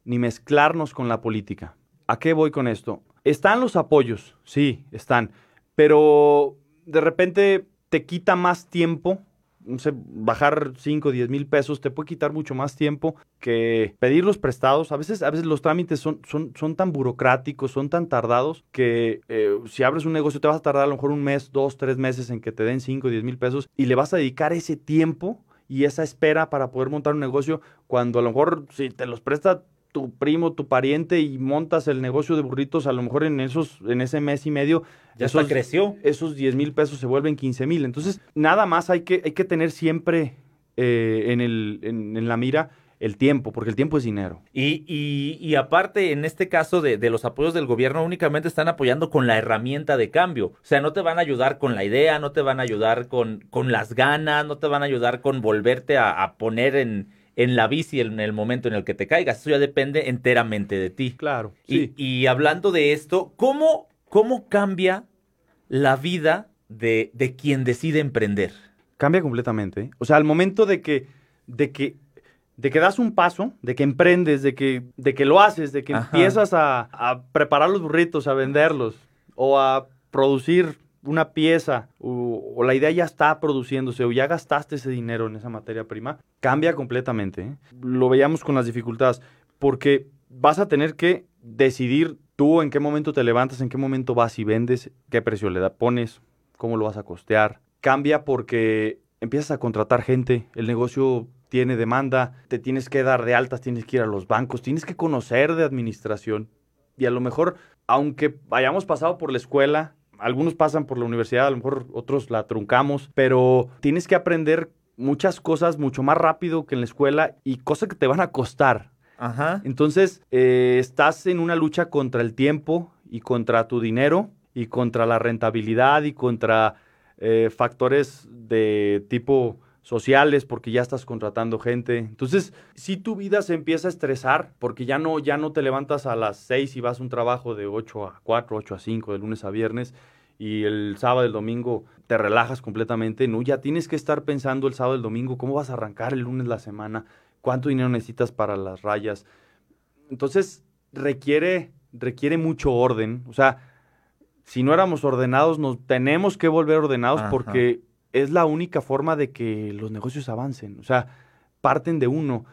ni mezclarnos con la política. ¿A qué voy con esto? Están los apoyos, sí, están, pero de repente te quita más tiempo. No sé, bajar 5, 10 mil pesos te puede quitar mucho más tiempo que pedir los prestados. A veces, a veces los trámites son, son, son tan burocráticos, son tan tardados que eh, si abres un negocio te vas a tardar a lo mejor un mes, dos, tres meses en que te den 5, 10 mil pesos y le vas a dedicar ese tiempo y esa espera para poder montar un negocio cuando a lo mejor si te los presta tu primo, tu pariente y montas el negocio de burritos, a lo mejor en esos, en ese mes y medio, ya eso creció. Esos 10 mil pesos se vuelven 15 mil. Entonces, nada más hay que, hay que tener siempre eh, en, el, en, la mira el tiempo, porque el tiempo es dinero. Y, y, aparte, en este caso de, de, los apoyos del gobierno, únicamente están apoyando con la herramienta de cambio. O sea, no te van a ayudar con la idea, no te van a ayudar con, con las ganas, no te van a ayudar con volverte a poner en, en la bici en el momento en el que te caigas. Eso ya depende enteramente de ti. Claro. Y, hablando de esto, ¿cómo, cómo cambia la vida de, de, quien decide emprender? Cambia completamente. ¿eh? O sea, al momento de que, de que, de que das un paso, de que emprendes, de que, de que lo haces, de que empiezas a, a preparar los burritos, a venderlos o a producir una pieza o, la idea ya está produciéndose o ya gastaste ese dinero en esa materia prima, cambia completamente. ¿eh? Lo veíamos con las dificultades, porque vas a tener que decidir tú en qué momento te levantas, en qué momento vas y vendes, qué precio le da, pones, cómo lo vas a costear. Cambia porque empiezas a contratar gente, el negocio tiene demanda, te tienes que dar de altas, tienes que ir a los bancos, tienes que conocer de administración. Y a lo mejor, aunque hayamos pasado por la escuela algunos pasan por la universidad, a lo mejor otros la truncamos, pero tienes que aprender muchas cosas mucho más rápido que en la escuela y cosas que te van a costar. Ajá. Entonces, eh, estás en una lucha contra el tiempo y contra tu dinero y contra la rentabilidad y contra eh, factores de tipo sociales porque ya estás contratando gente. Entonces, si tu vida se empieza a estresar porque ya no, ya no te levantas a las 6 y vas a un trabajo de 8 a 4, 8 a 5, de lunes a viernes, y el sábado, el domingo te relajas completamente, ¿no? Ya tienes que estar pensando el sábado, el domingo, cómo vas a arrancar el lunes la semana, cuánto dinero necesitas para las rayas. Entonces, requiere, requiere mucho orden. O sea, si no éramos ordenados, nos tenemos que volver ordenados porque es la única forma de que los negocios avancen. O sea, parten de uno.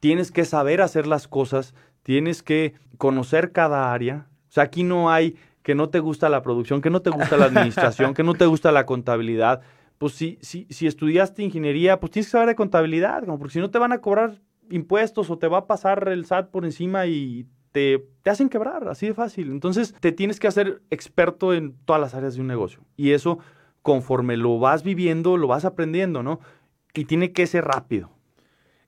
Tienes que saber hacer las cosas, tienes que conocer cada área. O sea, aquí no hay que no te gusta la producción, que no te gusta la administración, que no te gusta la contabilidad. Pues si, si, si estudiaste ingeniería, pues tienes que saber de contabilidad, porque si no te van a cobrar impuestos o te va a pasar el SAT por encima y te, te, hacen quebrar, así de fácil. Entonces, te tienes que hacer experto en todas las áreas de un negocio. Y eso conforme lo vas viviendo, lo vas aprendiendo, ¿no? Y tiene que ser rápido.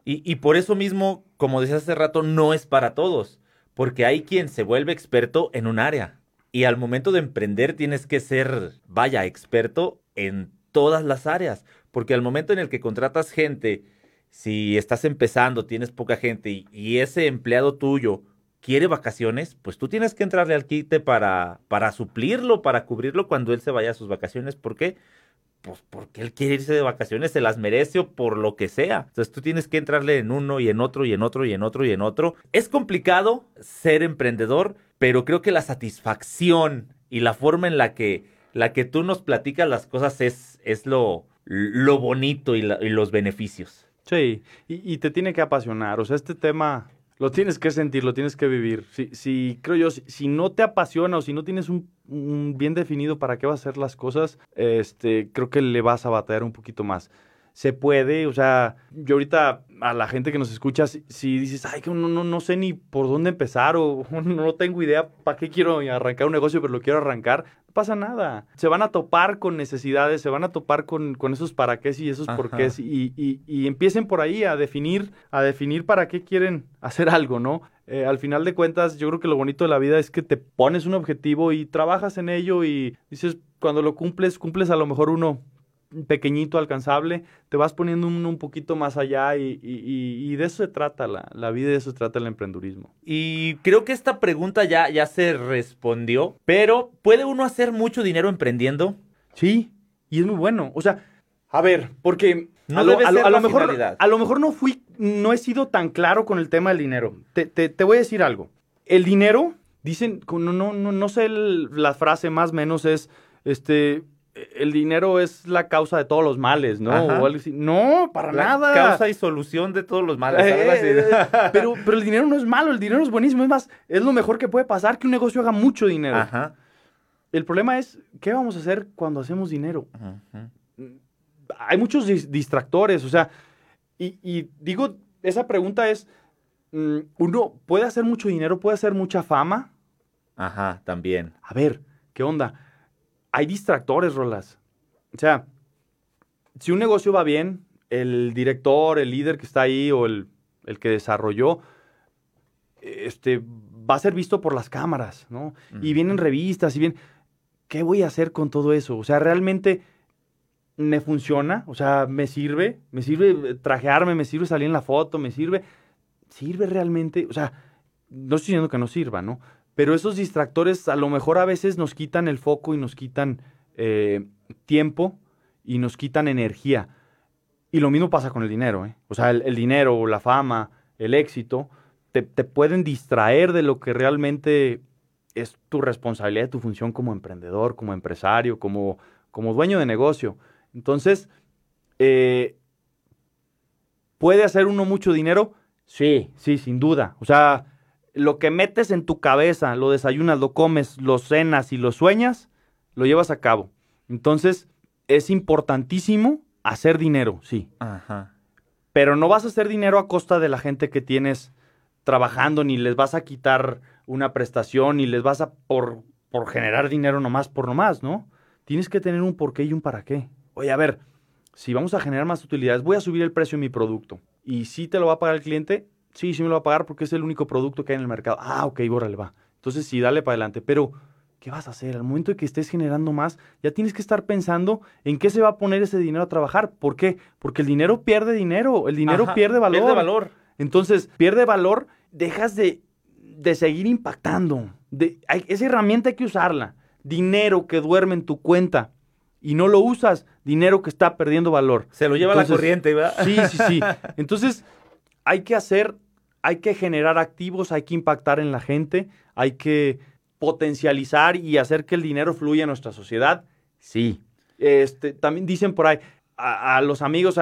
Y, por eso mismo, como decías hace rato, no es para todos, porque hay quien se vuelve experto en un área. Y al momento de emprender tienes que ser, vaya, experto en todas las áreas, porque al momento en el que contratas gente, si estás empezando, tienes poca gente y ese empleado tuyo quiere vacaciones, pues tú tienes que entrarle al quite para, para suplirlo, para cubrirlo cuando él se vaya a sus vacaciones. ¿Por qué? Pues porque él quiere irse de vacaciones, se las merece o por lo que sea. Entonces tú tienes que entrarle en uno y en otro y en otro y en otro y en otro. Es complicado ser emprendedor, pero creo que la satisfacción y la forma en la que, la que tú nos platicas las cosas es, es lo, lo bonito y, los beneficios. Sí, y, y, te tiene que apasionar. O sea, este tema lo tienes que sentir, lo tienes que vivir. Si, si creo yo, si, no te apasiona o si no tienes un, bien definido para qué vas a hacer las cosas, este, creo que le vas a batallar un poquito más. Se puede, o sea, yo ahorita a la gente que nos escucha, si, dices, ay, que no, no, no sé ni por dónde empezar o *laughs* no tengo idea para qué quiero arrancar un negocio, pero lo quiero arrancar, pasa nada. Se van a topar con necesidades, se van a topar con, con esos para qué y esos por qué y, y, y, empiecen por ahí a definir, a definir para qué quieren *laughs* hacer algo, ¿no? Eh, al final de cuentas, yo creo que lo bonito de la vida es que te pones un objetivo y trabajas en ello y dices, cuando lo cumples, cumples a lo mejor uno pequeñito, alcanzable, te vas poniendo un, un poquito más allá y, y, de eso se trata la, la, vida, de eso se trata el emprendurismo. Y creo que esta pregunta ya, ya se respondió, pero ¿puede uno hacer mucho dinero emprendiendo? Sí, y es muy bueno. O sea, a ver, porque no a, lo, mejor, a lo mejor no fui, no he sido tan claro con el tema del dinero. Te, te, te voy a decir algo. El dinero, dicen, no, no, no, no sé la frase más o menos es, este, el dinero es la causa de todos los males, ¿no? No, para nada. Causa y solución de todos los males. Eh, *laughs* pero, pero el dinero no es malo, el dinero es buenísimo. Es más, es lo mejor que puede pasar que un negocio haga mucho dinero. Ajá. El problema es, ¿qué vamos a hacer cuando hacemos dinero? Hay muchos distractores, o sea, y, digo, esa pregunta es, mm, ¿uno puede hacer mucho dinero, puede hacer mucha fama? Ajá, también. A ver, ¿qué onda? Hay distractores, Rolas. O sea, si un negocio va bien, el director, el líder que está ahí o el, que desarrolló, este, va a ser visto por las cámaras, ¿no? Y vienen revistas y bien, ¿qué voy a hacer con todo eso? O sea, realmente me funciona, o sea, me sirve, me sirve trajearme, me sirve salir en la foto, me sirve, sirve realmente, o sea, no estoy diciendo que no sirva, ¿no? Pero esos distractores a lo mejor a veces nos quitan el foco y nos quitan eh, tiempo y nos quitan energía. Y lo mismo pasa con el dinero. ¿eh? O sea, el, dinero, la fama, el éxito, te, pueden distraer de lo que realmente es tu responsabilidad, tu función como emprendedor, como empresario, como, como dueño de negocio. Entonces, eh, ¿puede hacer uno mucho dinero? Sí, sí, sin duda. O sea, lo que metes en tu cabeza, lo desayunas, lo comes, lo cenas y lo sueñas, lo llevas a cabo. Entonces, es importantísimo hacer dinero, sí. Ajá. Pero no vas a hacer dinero a costa de la gente que tienes trabajando, ni les vas a quitar una prestación, ni les vas a por, por generar dinero nomás por nomás, ¿no? Tienes que tener un porqué y un para qué. Oye, a ver, si vamos a generar más utilidades, voy a subir el precio de mi producto. Y si te lo va a pagar el cliente, Sí, sí me lo va a pagar porque es el único producto que hay en el mercado. Ah, ok, bórrale, va. Entonces sí, dale para adelante. Pero ¿qué vas a hacer? Al momento de que estés generando más, ya tienes que estar pensando en qué se va a poner ese dinero a trabajar. ¿Por qué? Porque el dinero pierde dinero, el dinero pierde valor. Pierde valor. Entonces, pierde valor, dejas de, de seguir impactando. De, esa herramienta hay que usarla. Dinero que duerme en tu cuenta y no lo usas, dinero que está perdiendo valor. Se lo lleva la corriente, ¿verdad? Sí, sí, sí. *laughs* Entonces, hay que hacer, hay que generar activos, hay que impactar en la gente, hay que potencializar y hacer que el dinero fluya en nuestra sociedad. Sí. Este, también dicen por ahí, a, los amigos,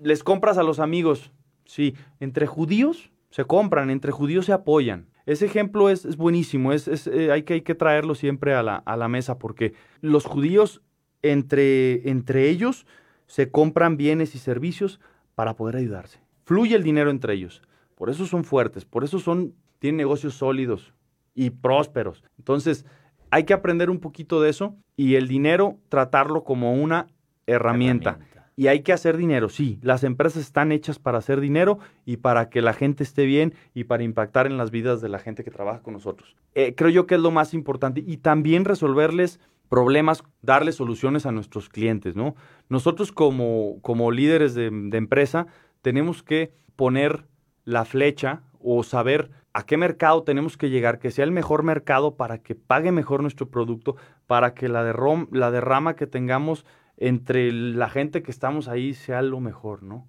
les compras a los amigos. Sí, entre judíos se compran, entre judíos se apoyan. Ese ejemplo es, buenísimo, es, eh, hay, que, hay que traerlo siempre a la, a la mesa porque los judíos entre, entre ellos se compran bienes y servicios para poder ayudarse. Fluye el dinero entre ellos. Por eso son fuertes, por eso son, tienen negocios sólidos y prósperos. Entonces, hay que aprender un poquito de eso y el dinero tratarlo como una herramienta. Y hay que hacer dinero, sí. Las empresas están hechas para hacer dinero y para que la gente esté bien y para impactar en las vidas de la gente que trabaja con nosotros. Eh, creo yo que es lo más importante. Y también resolverles problemas, darle soluciones a nuestros clientes, ¿no? Nosotros como, como líderes de, empresa tenemos que poner la flecha o saber a qué mercado tenemos que llegar, que sea el mejor mercado para que pague mejor nuestro producto, para que la, la derrama que tengamos entre la gente que estamos ahí sea lo mejor, ¿no?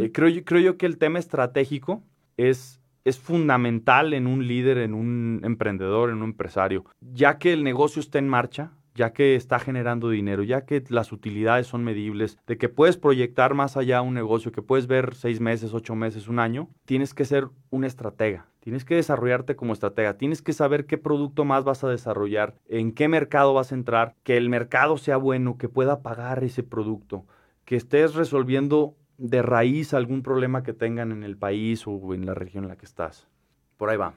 Eh, creo, creo yo que el tema estratégico es, es fundamental en un líder, en un emprendedor, en un empresario. Ya que el negocio está en marcha, ya que está generando dinero, ya que las utilidades son medibles, de que puedes proyectar más allá un negocio, que puedes ver seis meses, ocho meses, un año, tienes que ser un estratega. Tienes que desarrollarte como estratega, tienes que saber qué producto más vas a desarrollar, en qué mercado vas a entrar, que el mercado sea bueno, que pueda pagar ese producto, que estés resolviendo de raíz algún problema que tengan en el país o en la región en la que estás. Por ahí va.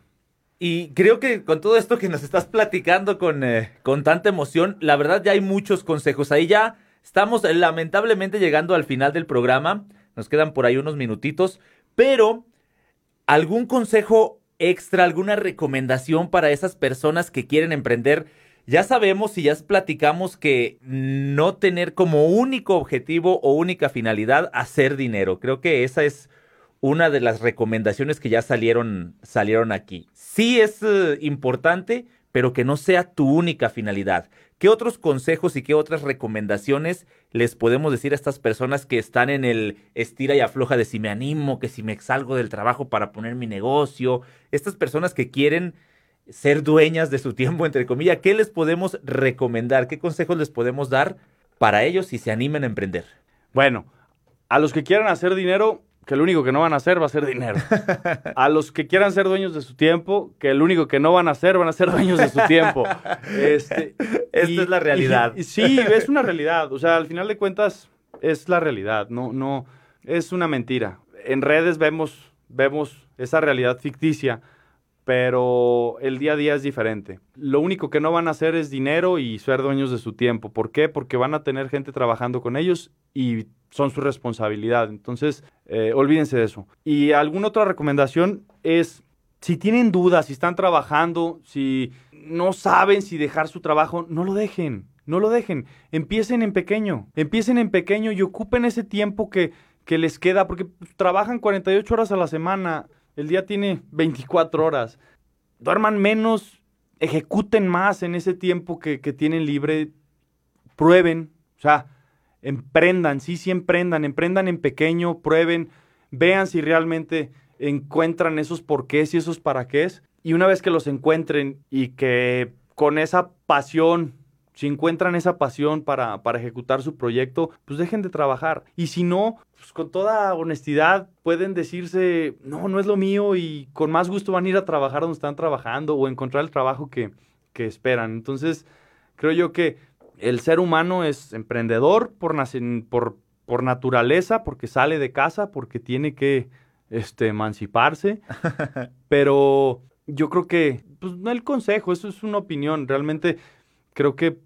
Y creo que con todo esto que nos estás platicando con, eh, con tanta emoción, la verdad ya hay muchos consejos. Ahí ya estamos lamentablemente llegando al final del programa. Nos quedan por ahí unos minutitos. Pero, ¿algún consejo extra, alguna recomendación para esas personas que quieren emprender? Ya sabemos y ya platicamos que no tener como único objetivo o única finalidad hacer dinero. Creo que esa es una de las recomendaciones que ya salieron, salieron aquí. Sí es eh, importante, pero que no sea tu única finalidad. ¿Qué otros consejos y qué otras recomendaciones les podemos decir a estas personas que están en el estira y afloja de si me animo, que si me salgo del trabajo para poner mi negocio? Estas personas que quieren ser dueñas de su tiempo, entre comillas, ¿qué les podemos recomendar? ¿Qué consejos les podemos dar para ellos si se animen a emprender? Bueno, a los que quieran hacer dinero, que lo único que no van a hacer va a ser dinero. A los que quieran ser dueños de su tiempo, que lo único que no van a hacer van a ser dueños de su tiempo. Este, Esta es la realidad. sí, es una realidad. O sea, al final de cuentas es la realidad, no, no, es una mentira. En redes vemos, vemos esa realidad ficticia, pero el día a día es diferente. Lo único que no van a hacer es dinero y ser dueños de su tiempo. ¿Por qué? Porque van a tener gente trabajando con ellos y son su responsabilidad. Entonces, eh, olvídense de eso. Y alguna otra recomendación es, si tienen dudas, si están trabajando, si no saben si dejar su trabajo, no lo dejen, no lo dejen. Empiecen en pequeño, empiecen en pequeño y ocupen ese tiempo que, que les queda, porque trabajan 48 horas a la semana, el día tiene 24 horas. Duerman menos, ejecuten más en ese tiempo que, que tienen libre, prueben, o sea, emprendan, sí, sí emprendan, emprendan en pequeño, prueben, vean si realmente encuentran esos porqués y esos para qué. Y una vez que los encuentren y que con esa pasión, si encuentran esa pasión para, para ejecutar su proyecto, pues dejen de trabajar. Y si no, pues con toda honestidad pueden decirse, no, no es lo mío y con más gusto van a ir a trabajar donde están trabajando o encontrar el trabajo que, que esperan. Entonces, creo yo que el ser humano es emprendedor por, por, por naturaleza, porque sale de casa, porque tiene que este, emanciparse, *laughs* pero yo creo que, pues no el consejo, eso es una opinión, realmente creo que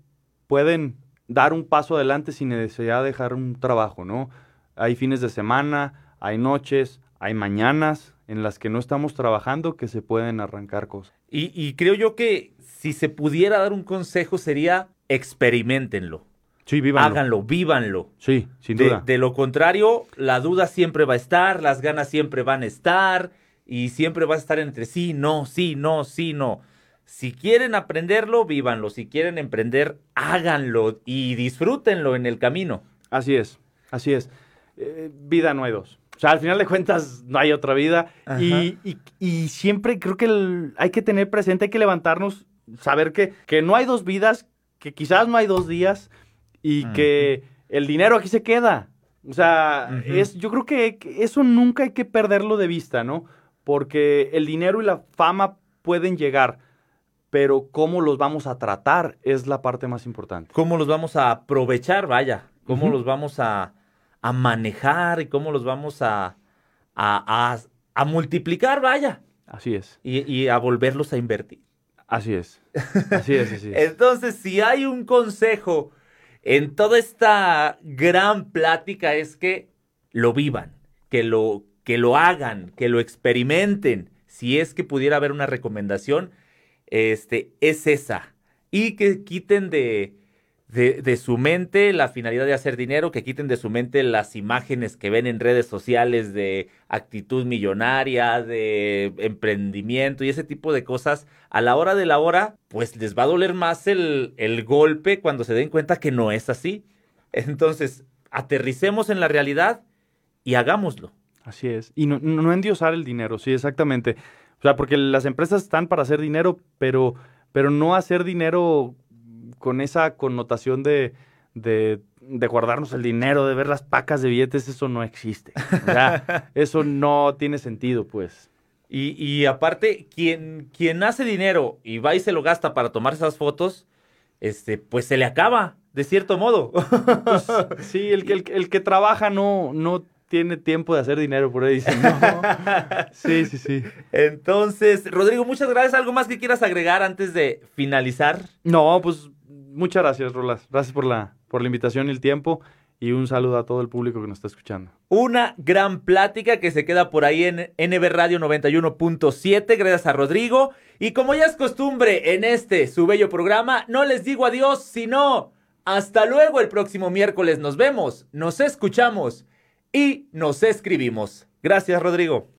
pueden dar un paso adelante sin necesidad de dejar un trabajo, ¿no? Hay fines de semana, hay noches, hay mañanas en las que no estamos trabajando que se pueden arrancar cosas. Y, creo yo que si se pudiera dar un consejo sería experimentenlo. Sí, vívanlo. Háganlo, vívanlo. Sí, sin duda. De lo contrario, la duda siempre va a estar, las ganas siempre van a estar y siempre va a estar entre sí, no, sí, no, sí, no. Si quieren aprenderlo, vívanlo. Si quieren emprender, háganlo y disfrútenlo en el camino. Así es, así es. Eh, vida no hay dos. O sea, al final de cuentas no hay otra vida. Y, y, siempre creo que hay que tener presente, hay que levantarnos, saber que, que no hay dos vidas, que quizás no hay dos días y que el dinero aquí se queda. O sea, es, yo creo que eso nunca hay que perderlo de vista, ¿no? Porque el dinero y la fama pueden llegar, pero cómo los vamos a tratar es la parte más importante. ¿Cómo los vamos a aprovechar? Vaya, ¿cómo los vamos a, a manejar y cómo los vamos a, a, a, multiplicar, vaya. Así es. Y, y, a volverlos a invertir. Así es. *laughs* Así es, así es. Entonces, si hay un consejo en toda esta gran plática es que lo vivan, que lo, que lo hagan, que lo experimenten. Si es que pudiera haber una recomendación, este, es esa. Y que quiten de, de, su mente la finalidad de hacer dinero, que quiten de su mente las imágenes que ven en redes sociales de actitud millonaria, de emprendimiento y ese tipo de cosas, a la hora de la hora, pues les va a doler más el, el golpe cuando se den cuenta que no es así. Entonces, aterricemos en la realidad y hagámoslo. Así es. Y no, no endiosar el dinero, sí, exactamente. O sea, porque las empresas están para hacer dinero, pero, pero no hacer dinero con esa connotación de, de, guardarnos el dinero, de ver las pacas de billetes, eso no existe. O sea, *laughs* eso no tiene sentido, pues. Y, y aparte, quien, quien hace dinero y va y se lo gasta para tomar esas fotos, este, pues se le acaba, de cierto modo. Pues, sí, el, *laughs* el, el, que trabaja no, no tiene tiempo de hacer dinero, por ahí dicen. No. *laughs* Sí, sí, sí. Entonces, Rodrigo, muchas gracias. ¿Algo más que quieras agregar antes de finalizar? No, pues muchas gracias, Rolas. Gracias por la, por la invitación y el tiempo. Y un saludo a todo el público que nos está escuchando. Una gran plática que se queda por ahí en NB Radio 91.7. Gracias a Rodrigo. Y como ya es costumbre en este, su bello programa, no les digo adiós, sino hasta luego el próximo miércoles. Nos vemos, nos escuchamos y nos escribimos. Gracias, Rodrigo.